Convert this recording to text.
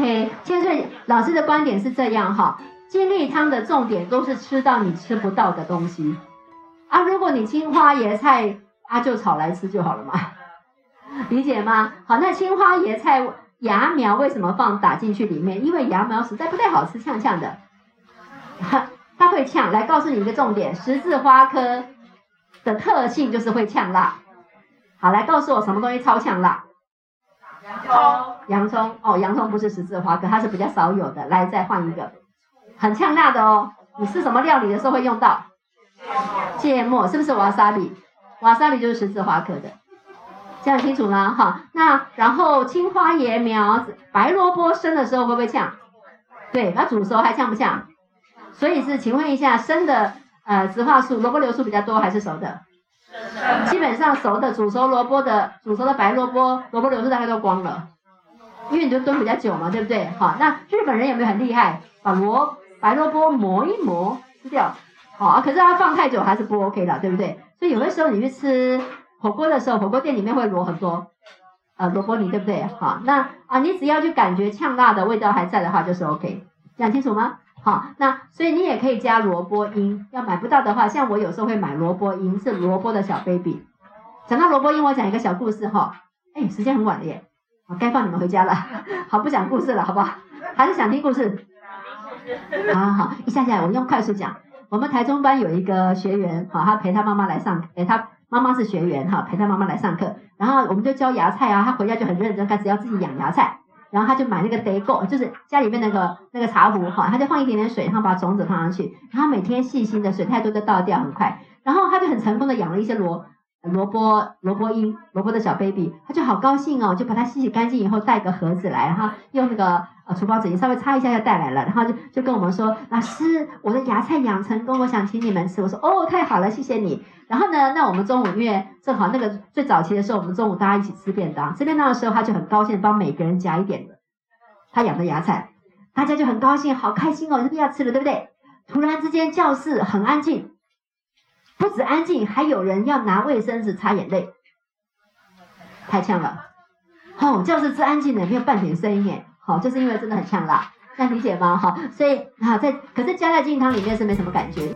OK，千岁老师的观点是这样哈，精力汤的重点都是吃到你吃不到的东西啊。如果你青花椰菜啊，就炒来吃就好了嘛，理解吗？好，那青花椰菜芽苗为什么放打进去里面？因为芽苗实在不太好吃，呛呛的，它会呛。来告诉你一个重点，十字花科的特性就是会呛辣。好，来告诉我什么东西超呛辣？葱。洋葱哦，洋葱不是十字花科，它是比较少有的。来，再换一个，很呛辣的哦。你吃什么料理的时候会用到？芥末是不是瓦萨比？瓦萨比就是十字花科的，这样清楚吗？哈，那然后青花椰苗、白萝卜生的时候会不会呛？对，它煮熟还呛不呛？所以是，请问一下，生的呃植化素、萝卜流素比较多还是熟的？基本上熟的煮熟萝卜的煮熟的白萝卜，萝卜硫素大概都光了。因为你就炖比较久嘛，对不对？好，那日本人有没有很厉害？把萝白萝卜磨一磨吃掉，好，可是它放太久还是不 OK 的，对不对？所以有的时候你去吃火锅的时候，火锅店里面会罗很多呃萝卜泥，对不对？好，那啊你只要去感觉呛辣的味道还在的话，就是 OK，讲清楚吗？好，那所以你也可以加萝卜缨，要买不到的话，像我有时候会买萝卜缨，是萝卜的小 baby。讲到萝卜缨，我讲一个小故事哈。哎，时间很晚了耶。我该放你们回家了，好不讲故事了，好不好？还是想听故事？好好好，一下下我用快速讲。我们台中班有一个学员，好，他陪他妈妈来上，哎，他妈妈是学员，哈，陪他妈妈来上课。然后我们就教芽菜啊，他回家就很认真，开始要自己养芽菜。然后他就买那个 d a g o 就是家里面那个那个茶壶，哈，他就放一点点水，然后把种子放上去，然后每天细心的，水太多就倒掉，很快。然后他就很成功的养了一些萝。萝卜萝卜缨，萝卜的小 baby，他就好高兴哦，就把它洗洗干净以后带个盒子来，哈用那个呃厨房纸巾稍微擦一下就带来了，然后就就跟我们说，老师，我的芽菜养成功，我想请你们吃。我说哦，太好了，谢谢你。然后呢，那我们中午因为正好那个最早期的时候，我们中午大家一起吃便当，吃便当的时候他就很高兴帮每个人夹一点的他养的芽菜，大家就很高兴，好开心哦，是不要吃了，对不对？突然之间教室很安静。不止安静，还有人要拿卫生纸擦眼泪，太呛了。好，教室是安静的，没有半点声音耶。好，就是因为真的很呛辣，这样理解吗？好，所以好在，可是加在金汤里面是没什么感觉。